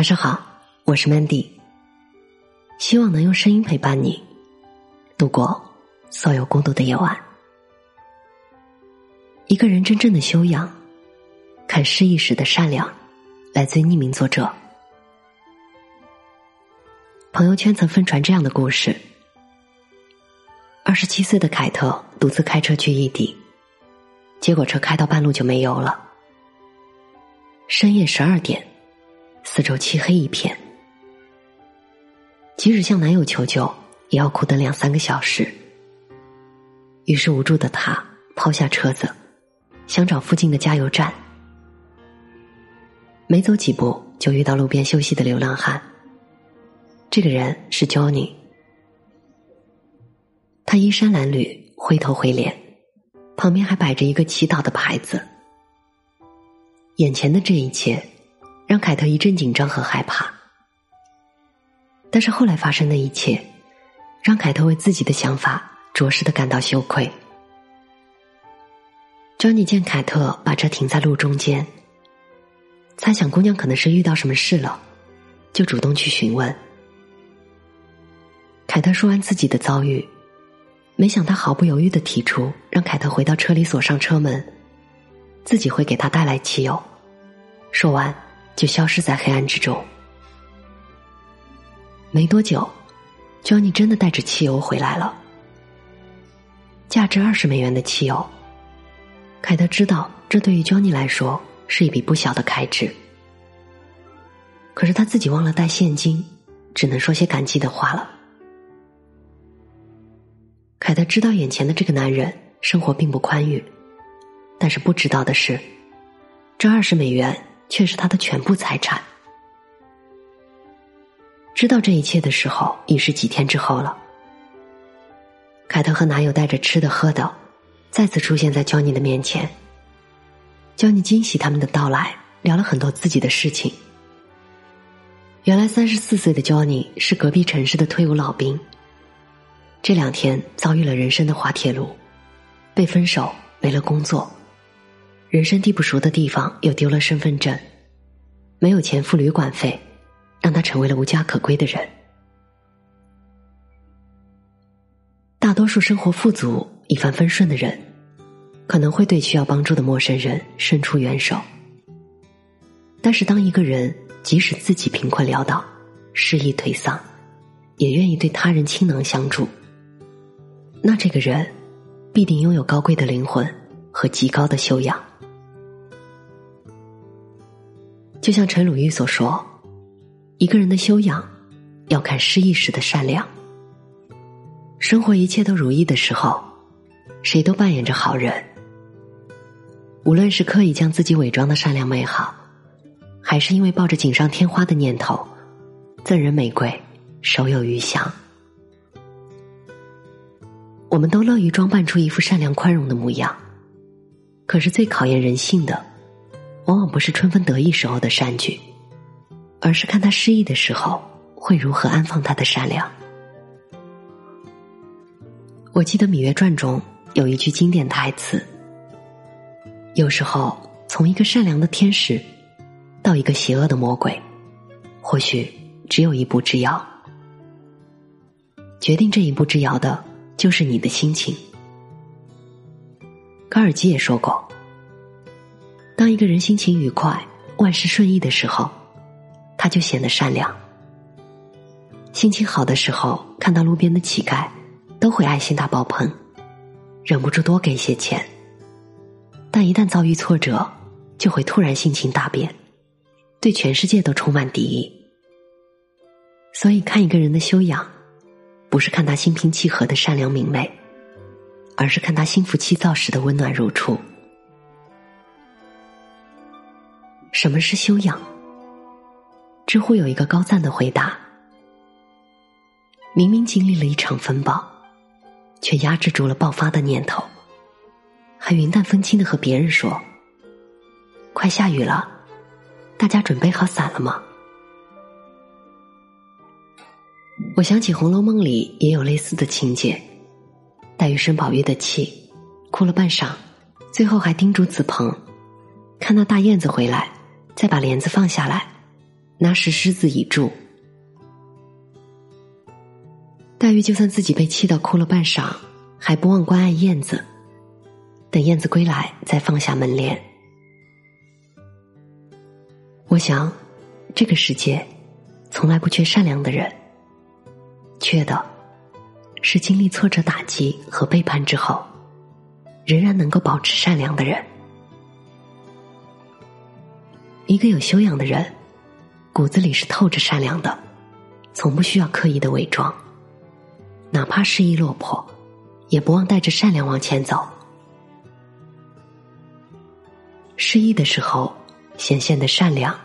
晚上好，我是 Mandy。希望能用声音陪伴你度过所有孤独的夜晚。一个人真正的修养，看失意时的善良，来自匿名作者。朋友圈曾疯传这样的故事：二十七岁的凯特独自开车去异地，结果车开到半路就没油了。深夜十二点。四周漆黑一片，即使向男友求救，也要苦等两三个小时。于是无助的她抛下车子，想找附近的加油站。没走几步，就遇到路边休息的流浪汉。这个人是 Johnny，他衣衫褴褛，灰头灰脸，旁边还摆着一个祈祷的牌子。眼前的这一切。让凯特一阵紧张和害怕，但是后来发生的一切，让凯特为自己的想法着实的感到羞愧。Johnny 见凯特把车停在路中间，猜想姑娘可能是遇到什么事了，就主动去询问。凯特说完自己的遭遇，没想到毫不犹豫的提出让凯特回到车里锁上车门，自己会给他带来汽油。说完。就消失在黑暗之中。没多久，Johnny 真的带着汽油回来了，价值二十美元的汽油。凯特知道，这对于 Johnny 来说是一笔不小的开支，可是他自己忘了带现金，只能说些感激的话了。凯特知道眼前的这个男人生活并不宽裕，但是不知道的是，这二十美元。却是他的全部财产。知道这一切的时候，已是几天之后了。凯特和男友带着吃的喝的，再次出现在焦尼的面前。焦尼惊喜他们的到来，聊了很多自己的事情。原来三十四岁的焦尼是隔壁城市的退伍老兵，这两天遭遇了人生的滑铁卢，被分手，没了工作。人生地不熟的地方，又丢了身份证，没有钱付旅馆费，让他成为了无家可归的人。大多数生活富足、一帆风顺的人，可能会对需要帮助的陌生人伸出援手。但是，当一个人即使自己贫困潦倒、失意颓丧，也愿意对他人倾囊相助，那这个人必定拥有高贵的灵魂和极高的修养。就像陈鲁豫所说：“一个人的修养，要看失意时的善良。生活一切都如意的时候，谁都扮演着好人。无论是刻意将自己伪装的善良美好，还是因为抱着锦上添花的念头，赠人玫瑰，手有余香。我们都乐于装扮出一副善良宽容的模样，可是最考验人性的。”往往不是春风得意时候的善举，而是看他失意的时候会如何安放他的善良。我记得《芈月传》中有一句经典台词：“有时候，从一个善良的天使到一个邪恶的魔鬼，或许只有一步之遥。决定这一步之遥的，就是你的心情。”高尔基也说过。当一个人心情愉快、万事顺意的时候，他就显得善良；心情好的时候，看到路边的乞丐，都会爱心大爆棚，忍不住多给些钱。但一旦遭遇挫折，就会突然性情大变，对全世界都充满敌意。所以，看一个人的修养，不是看他心平气和的善良明媚，而是看他心浮气躁时的温暖如初。什么是修养？知乎有一个高赞的回答：明明经历了一场风暴，却压制住了爆发的念头，还云淡风轻的和别人说：“快下雨了，大家准备好伞了吗？”我想起《红楼梦》里也有类似的情节，黛玉生宝玉的气，哭了半晌，最后还叮嘱子鹏：“看到大燕子回来。”再把帘子放下来，拿石狮子以助。黛玉就算自己被气到哭了半晌，还不忘关爱燕子，等燕子归来再放下门帘。我想，这个世界从来不缺善良的人，缺的是经历挫折打击和背叛之后，仍然能够保持善良的人。一个有修养的人，骨子里是透着善良的，从不需要刻意的伪装。哪怕失意落魄，也不忘带着善良往前走。失意的时候。显现的善良，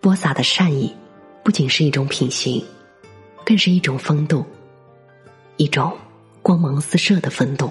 播撒的善意，不仅是一种品行，更是一种风度，一种光芒四射的风度。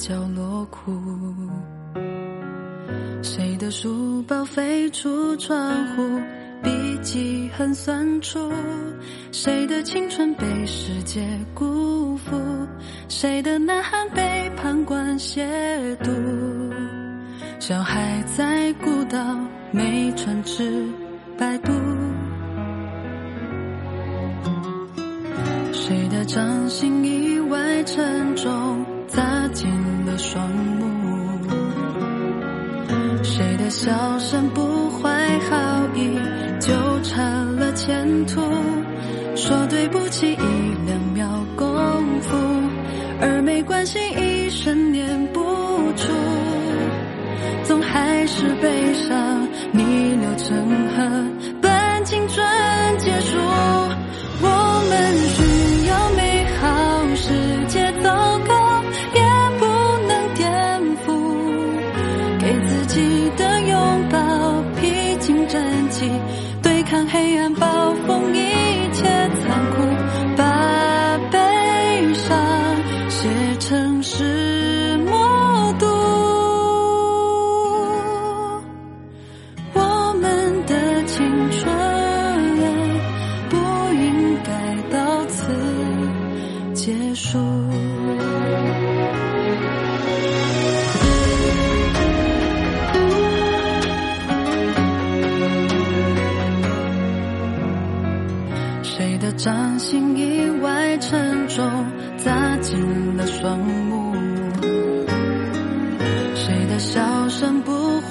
角落哭？谁的书包飞出窗户，笔记很酸楚？谁的青春被世界辜负？谁的呐喊被旁观亵渎？小孩在孤岛没船只摆渡。谁的掌心意外沉重，砸进了双目？谁的笑声不怀好意，纠缠了前途？说对不起一两秒功夫，而没关系一生念不出，总还是悲伤逆流成河，记得拥抱，披荆斩棘，对抗黑暗暴风，一切残酷，把悲伤写成是默读。我们的青春不应该到此结束。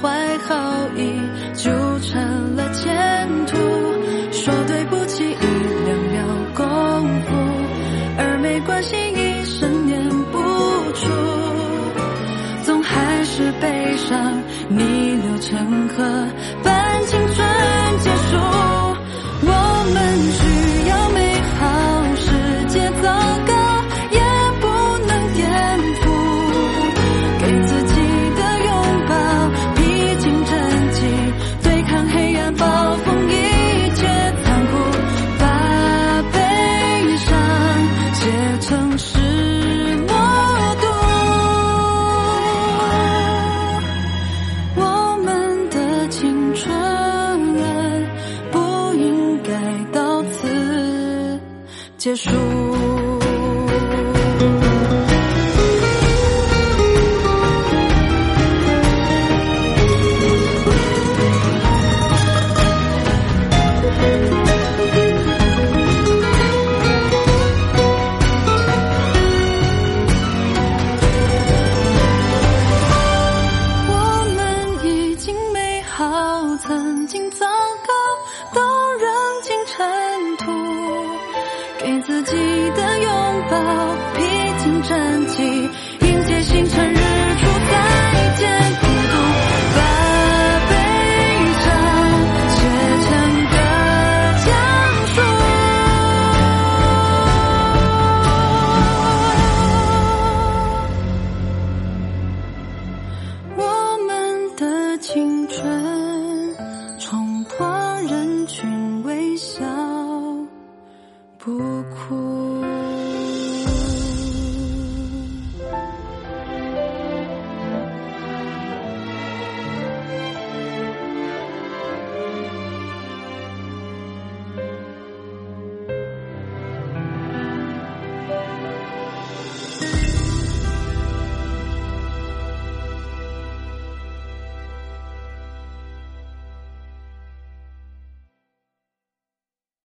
怀好意，纠缠了前途。说对不起一两秒功夫，而没关系一生念不出。总还是悲伤逆流成河，自己的拥抱披荆斩棘迎接星辰日。